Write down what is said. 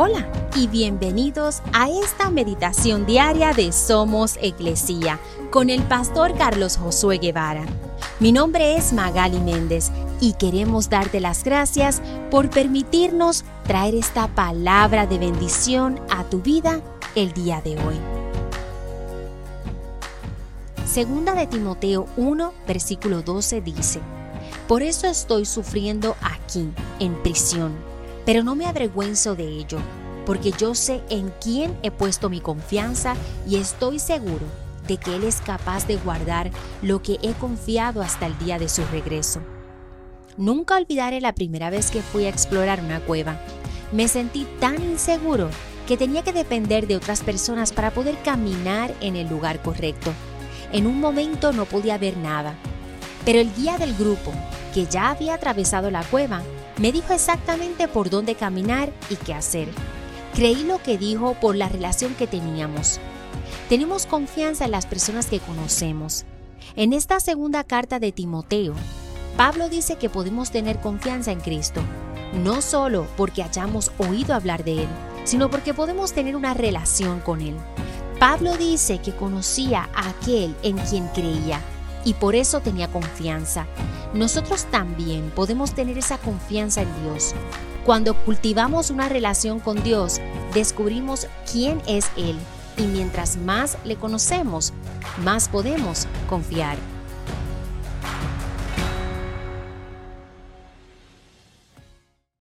Hola y bienvenidos a esta meditación diaria de Somos Iglesia con el pastor Carlos Josué Guevara. Mi nombre es Magali Méndez y queremos darte las gracias por permitirnos traer esta palabra de bendición a tu vida el día de hoy. Segunda de Timoteo 1, versículo 12 dice, Por eso estoy sufriendo aquí, en prisión pero no me avergüenzo de ello, porque yo sé en quién he puesto mi confianza y estoy seguro de que Él es capaz de guardar lo que he confiado hasta el día de su regreso. Nunca olvidaré la primera vez que fui a explorar una cueva. Me sentí tan inseguro que tenía que depender de otras personas para poder caminar en el lugar correcto. En un momento no podía ver nada, pero el guía del grupo, que ya había atravesado la cueva, me dijo exactamente por dónde caminar y qué hacer. Creí lo que dijo por la relación que teníamos. Tenemos confianza en las personas que conocemos. En esta segunda carta de Timoteo, Pablo dice que podemos tener confianza en Cristo, no solo porque hayamos oído hablar de Él, sino porque podemos tener una relación con Él. Pablo dice que conocía a aquel en quien creía y por eso tenía confianza. Nosotros también podemos tener esa confianza en Dios. Cuando cultivamos una relación con Dios, descubrimos quién es Él y mientras más le conocemos, más podemos confiar.